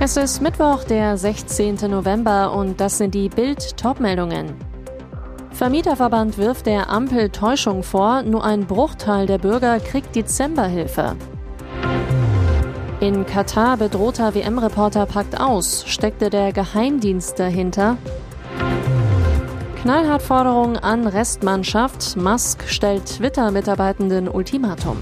Es ist Mittwoch, der 16. November und das sind die Bild Topmeldungen. Vermieterverband wirft der Ampel Täuschung vor, nur ein Bruchteil der Bürger kriegt Dezemberhilfe. In Katar bedrohter WM-Reporter packt aus, steckte der Geheimdienst dahinter. Knallhart Forderung an Restmannschaft, Musk stellt Twitter-Mitarbeitenden Ultimatum.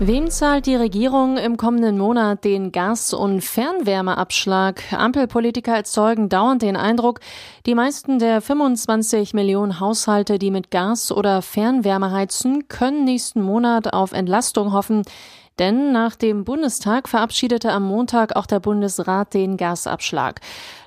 Wem zahlt die Regierung im kommenden Monat den Gas- und Fernwärmeabschlag? Ampelpolitiker erzeugen dauernd den Eindruck, die meisten der 25 Millionen Haushalte, die mit Gas oder Fernwärme heizen, können nächsten Monat auf Entlastung hoffen. Denn nach dem Bundestag verabschiedete am Montag auch der Bundesrat den Gasabschlag.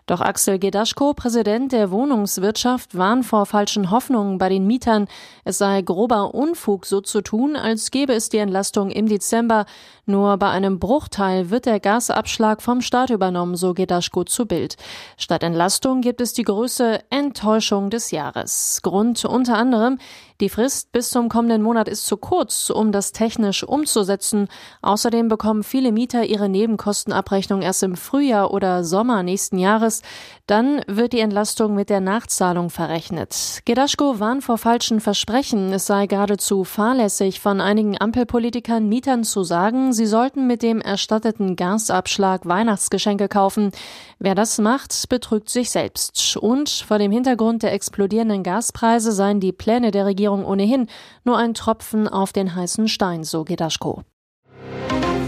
Doch Axel Gedaschko, Präsident der Wohnungswirtschaft, warnt vor falschen Hoffnungen bei den Mietern. Es sei grober Unfug, so zu tun, als gäbe es die Entlastung im Dezember. Nur bei einem Bruchteil wird der Gasabschlag vom Staat übernommen, so Gedaschko zu Bild. Statt Entlastung gibt es die größte Enttäuschung des Jahres. Grund unter anderem, die Frist bis zum kommenden Monat ist zu kurz, um das technisch umzusetzen. Außerdem bekommen viele Mieter ihre Nebenkostenabrechnung erst im Frühjahr oder Sommer nächsten Jahres. Dann wird die Entlastung mit der Nachzahlung verrechnet. Gedaschko warnt vor falschen Versprechen. Es sei geradezu fahrlässig von einigen Ampelpolitikern Mietern zu sagen, sie sollten mit dem erstatteten Gasabschlag Weihnachtsgeschenke kaufen. Wer das macht, betrügt sich selbst. Und vor dem Hintergrund der explodierenden Gaspreise seien die Pläne der Regierung ohnehin nur ein Tropfen auf den heißen Stein, so Gedaschko.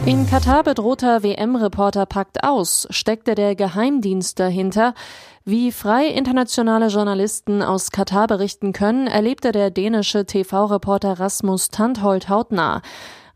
In Katar bedrohter WM-Reporter packt aus, steckte der Geheimdienst dahinter. Wie frei internationale Journalisten aus Katar berichten können, erlebte der dänische TV-Reporter Rasmus Tandholt hautnah.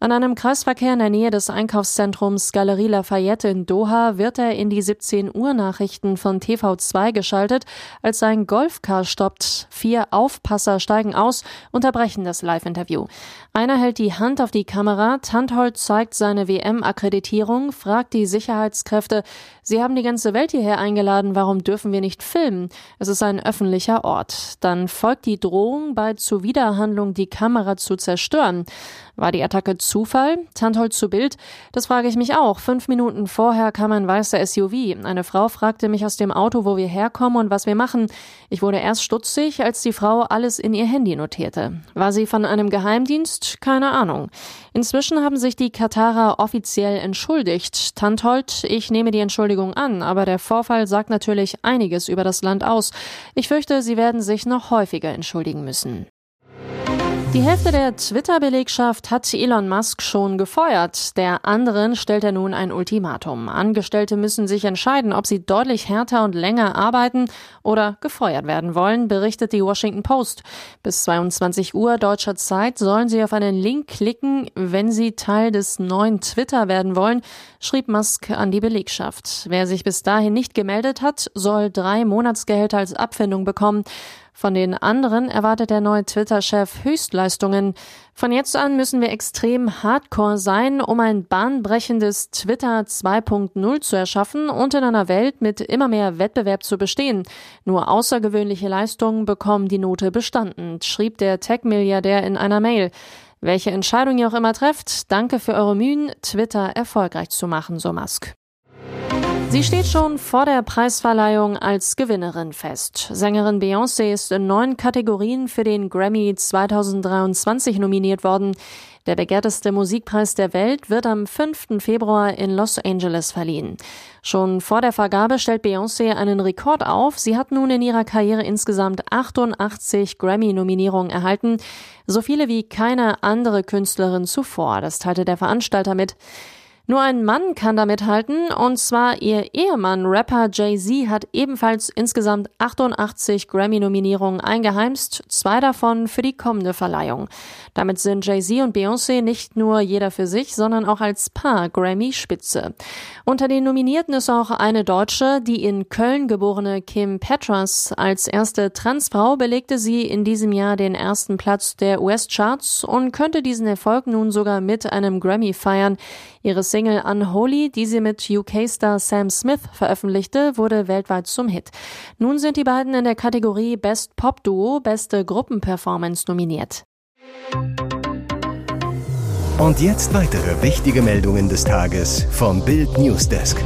An einem Kreisverkehr in der Nähe des Einkaufszentrums Galerie Lafayette in Doha wird er in die 17 Uhr Nachrichten von TV2 geschaltet, als sein Golfcar stoppt. Vier Aufpasser steigen aus, unterbrechen das Live-Interview. Einer hält die Hand auf die Kamera, Tandholt zeigt seine WM-Akkreditierung, fragt die Sicherheitskräfte, Sie haben die ganze Welt hierher eingeladen, warum dürfen wir nicht filmen? Es ist ein öffentlicher Ort. Dann folgt die Drohung, bei Zuwiderhandlung die Kamera zu zerstören. War die Attacke Zufall? Tanthold zu Bild? Das frage ich mich auch. Fünf Minuten vorher kam ein weißer SUV. Eine Frau fragte mich aus dem Auto, wo wir herkommen und was wir machen. Ich wurde erst stutzig, als die Frau alles in ihr Handy notierte. War sie von einem Geheimdienst? Keine Ahnung. Inzwischen haben sich die Katarer offiziell entschuldigt. Tanthold, ich nehme die Entschuldigung an, aber der Vorfall sagt natürlich einiges über das Land aus. Ich fürchte, sie werden sich noch häufiger entschuldigen müssen. Die Hälfte der Twitter-Belegschaft hat Elon Musk schon gefeuert. Der anderen stellt er nun ein Ultimatum. Angestellte müssen sich entscheiden, ob sie deutlich härter und länger arbeiten oder gefeuert werden wollen, berichtet die Washington Post. Bis 22 Uhr deutscher Zeit sollen sie auf einen Link klicken, wenn sie Teil des neuen Twitter werden wollen, schrieb Musk an die Belegschaft. Wer sich bis dahin nicht gemeldet hat, soll drei Monatsgehälter als Abfindung bekommen. Von den anderen erwartet der neue Twitter-Chef Höchstleistungen. Von jetzt an müssen wir extrem hardcore sein, um ein bahnbrechendes Twitter 2.0 zu erschaffen und in einer Welt mit immer mehr Wettbewerb zu bestehen. Nur außergewöhnliche Leistungen bekommen die Note bestanden, schrieb der Tech-Milliardär in einer Mail. Welche Entscheidung ihr auch immer trefft, danke für eure Mühen, Twitter erfolgreich zu machen, so Musk. Sie steht schon vor der Preisverleihung als Gewinnerin fest. Sängerin Beyoncé ist in neun Kategorien für den Grammy 2023 nominiert worden. Der begehrteste Musikpreis der Welt wird am 5. Februar in Los Angeles verliehen. Schon vor der Vergabe stellt Beyoncé einen Rekord auf. Sie hat nun in ihrer Karriere insgesamt 88 Grammy-Nominierungen erhalten. So viele wie keine andere Künstlerin zuvor. Das teilte der Veranstalter mit. Nur ein Mann kann damit halten, und zwar ihr Ehemann, Rapper Jay-Z, hat ebenfalls insgesamt 88 Grammy-Nominierungen eingeheimst, zwei davon für die kommende Verleihung. Damit sind Jay-Z und Beyoncé nicht nur jeder für sich, sondern auch als Paar Grammy-Spitze. Unter den Nominierten ist auch eine Deutsche, die in Köln geborene Kim Petras. Als erste Transfrau belegte sie in diesem Jahr den ersten Platz der US-Charts und könnte diesen Erfolg nun sogar mit einem Grammy feiern. Ihre Single Unholy, die sie mit UK-Star Sam Smith veröffentlichte, wurde weltweit zum Hit. Nun sind die beiden in der Kategorie Best Pop Duo, beste Gruppenperformance nominiert. Und jetzt weitere wichtige Meldungen des Tages vom Bild Newsdesk.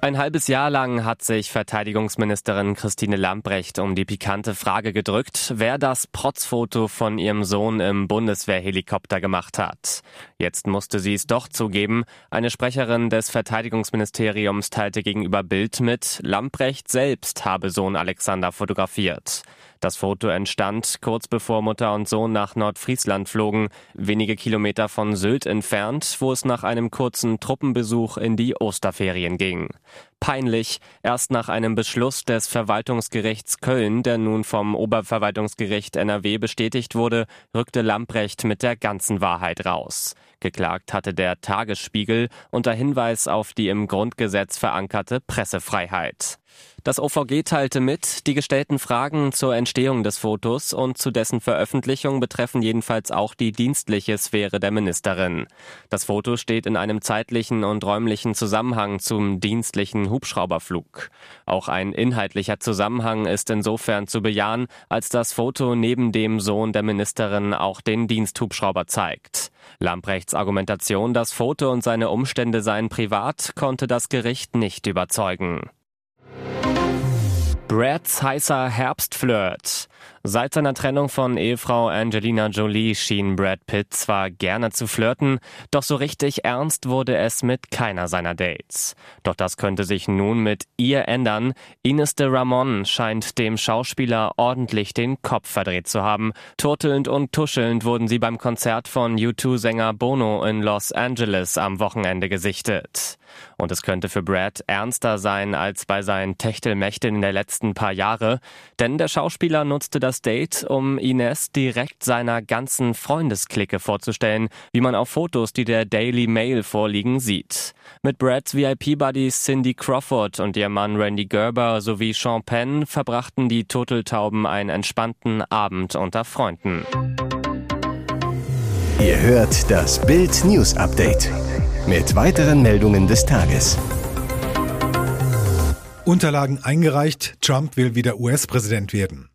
Ein halbes Jahr lang hat sich Verteidigungsministerin Christine Lambrecht um die pikante Frage gedrückt, wer das Protzfoto von ihrem Sohn im Bundeswehrhelikopter gemacht hat. Jetzt musste sie es doch zugeben. Eine Sprecherin des Verteidigungsministeriums teilte gegenüber Bild mit, Lambrecht selbst habe Sohn Alexander fotografiert. Das Foto entstand kurz bevor Mutter und Sohn nach Nordfriesland flogen, wenige Kilometer von Sylt entfernt, wo es nach einem kurzen Truppenbesuch in die Osterferien ging. Peinlich, erst nach einem Beschluss des Verwaltungsgerichts Köln, der nun vom Oberverwaltungsgericht NRW bestätigt wurde, rückte Lamprecht mit der ganzen Wahrheit raus. Geklagt hatte der Tagesspiegel unter Hinweis auf die im Grundgesetz verankerte Pressefreiheit. Das OVG teilte mit, die gestellten Fragen zur Entstehung des Fotos und zu dessen Veröffentlichung betreffen jedenfalls auch die dienstliche Sphäre der Ministerin. Das Foto steht in einem zeitlichen und räumlichen Zusammenhang zum dienstlichen Hubschrauberflug. Auch ein inhaltlicher Zusammenhang ist insofern zu bejahen, als das Foto neben dem Sohn der Ministerin auch den Diensthubschrauber zeigt. Lamprechts Argumentation, das Foto und seine Umstände seien privat, konnte das Gericht nicht überzeugen. Brads heißer Herbstflirt. Seit seiner Trennung von Ehefrau Angelina Jolie schien Brad Pitt zwar gerne zu flirten, doch so richtig ernst wurde es mit keiner seiner Dates. Doch das könnte sich nun mit ihr ändern. Ines de Ramon scheint dem Schauspieler ordentlich den Kopf verdreht zu haben. Turtelnd und tuschelnd wurden sie beim Konzert von U2-Sänger Bono in Los Angeles am Wochenende gesichtet. Und es könnte für Brad ernster sein als bei seinen Techtelmächten in der letzten paar Jahre, denn der Schauspieler nutzte das Date, um Ines direkt seiner ganzen Freundesklicke vorzustellen, wie man auf Fotos, die der Daily Mail vorliegen, sieht. Mit Brads VIP-Buddies Cindy Crawford und ihr Mann Randy Gerber sowie Sean Penn verbrachten die Turteltauben einen entspannten Abend unter Freunden. Ihr hört das Bild News Update mit weiteren Meldungen des Tages. Unterlagen eingereicht, Trump will wieder US-Präsident werden.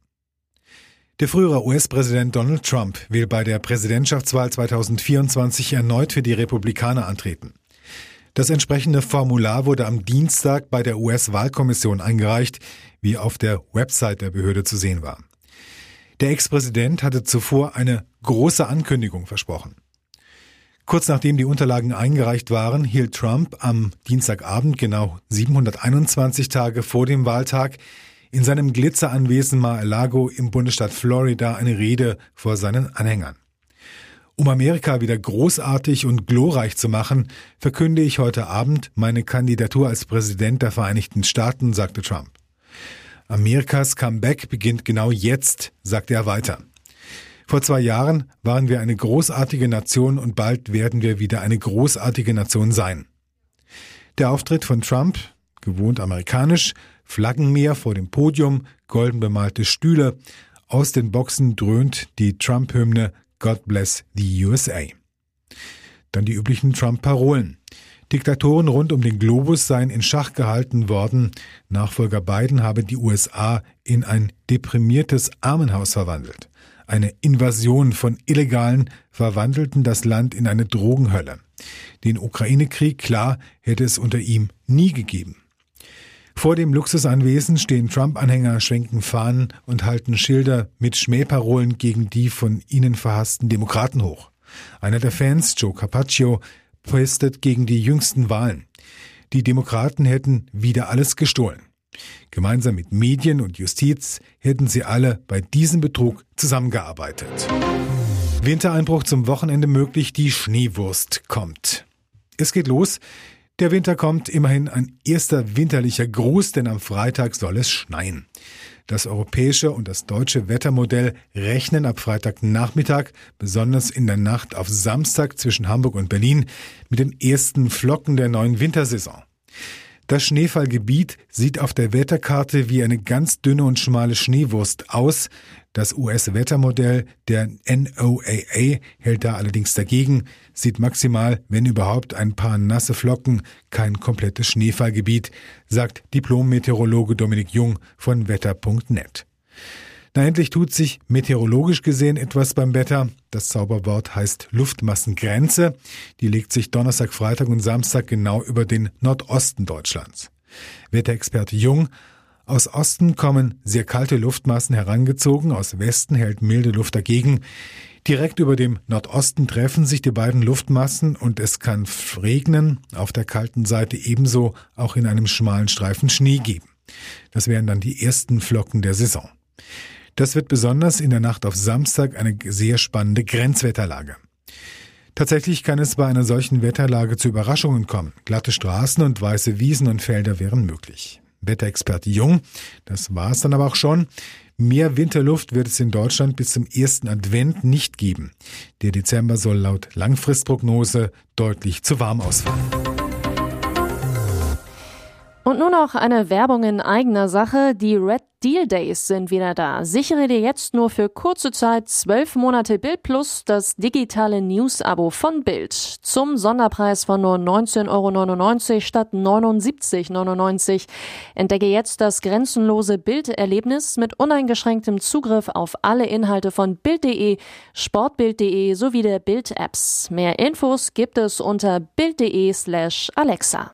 Der frühere US-Präsident Donald Trump will bei der Präsidentschaftswahl 2024 erneut für die Republikaner antreten. Das entsprechende Formular wurde am Dienstag bei der US-Wahlkommission eingereicht, wie auf der Website der Behörde zu sehen war. Der Ex-Präsident hatte zuvor eine große Ankündigung versprochen. Kurz nachdem die Unterlagen eingereicht waren, hielt Trump am Dienstagabend, genau 721 Tage vor dem Wahltag, in seinem Glitzeranwesen Mar-a-Lago im Bundesstaat Florida eine Rede vor seinen Anhängern. Um Amerika wieder großartig und glorreich zu machen, verkünde ich heute Abend meine Kandidatur als Präsident der Vereinigten Staaten, sagte Trump. Amerikas Comeback beginnt genau jetzt, sagte er weiter. Vor zwei Jahren waren wir eine großartige Nation und bald werden wir wieder eine großartige Nation sein. Der Auftritt von Trump, gewohnt amerikanisch, Flaggenmeer vor dem Podium, golden bemalte Stühle, aus den Boxen dröhnt die Trump-Hymne God Bless the USA. Dann die üblichen Trump-Parolen. Diktatoren rund um den Globus seien in Schach gehalten worden. Nachfolger Biden habe die USA in ein deprimiertes Armenhaus verwandelt. Eine Invasion von Illegalen verwandelten das Land in eine Drogenhölle. Den Ukraine-Krieg, klar, hätte es unter ihm nie gegeben. Vor dem Luxusanwesen stehen Trump-Anhänger, schwenken Fahnen und halten Schilder mit Schmähparolen gegen die von ihnen verhassten Demokraten hoch. Einer der Fans, Joe Carpaccio, postet gegen die jüngsten Wahlen. Die Demokraten hätten wieder alles gestohlen. Gemeinsam mit Medien und Justiz hätten sie alle bei diesem Betrug zusammengearbeitet. Wintereinbruch zum Wochenende möglich, die Schneewurst kommt. Es geht los. Der Winter kommt, immerhin ein erster winterlicher Gruß, denn am Freitag soll es schneien. Das europäische und das deutsche Wettermodell rechnen ab Freitagnachmittag, besonders in der Nacht auf Samstag zwischen Hamburg und Berlin, mit den ersten Flocken der neuen Wintersaison. Das Schneefallgebiet sieht auf der Wetterkarte wie eine ganz dünne und schmale Schneewurst aus. Das US-Wettermodell der NOAA hält da allerdings dagegen, sieht maximal, wenn überhaupt, ein paar nasse Flocken, kein komplettes Schneefallgebiet, sagt Diplom-Meteorologe Dominik Jung von wetter.net. Na, endlich tut sich meteorologisch gesehen etwas beim Wetter. Das Zauberwort heißt Luftmassengrenze. Die legt sich Donnerstag, Freitag und Samstag genau über den Nordosten Deutschlands. Wetterexperte Jung aus Osten kommen sehr kalte Luftmassen herangezogen, aus Westen hält milde Luft dagegen. Direkt über dem Nordosten treffen sich die beiden Luftmassen und es kann regnen, auf der kalten Seite ebenso auch in einem schmalen Streifen Schnee geben. Das wären dann die ersten Flocken der Saison. Das wird besonders in der Nacht auf Samstag eine sehr spannende Grenzwetterlage. Tatsächlich kann es bei einer solchen Wetterlage zu Überraschungen kommen. Glatte Straßen und weiße Wiesen und Felder wären möglich. Wetterexperte Jung, das war es dann aber auch schon. Mehr Winterluft wird es in Deutschland bis zum ersten Advent nicht geben. Der Dezember soll laut Langfristprognose deutlich zu warm ausfallen. Und nur noch eine Werbung in eigener Sache. Die Red Deal Days sind wieder da. Sichere dir jetzt nur für kurze Zeit zwölf Monate Bild Plus das digitale News-Abo von Bild. Zum Sonderpreis von nur 19,99 Euro statt 79,99 Euro. Entdecke jetzt das grenzenlose Bilderlebnis mit uneingeschränktem Zugriff auf alle Inhalte von Bild.de, Sportbild.de sowie der Bild-Apps. Mehr Infos gibt es unter Bild.de slash Alexa.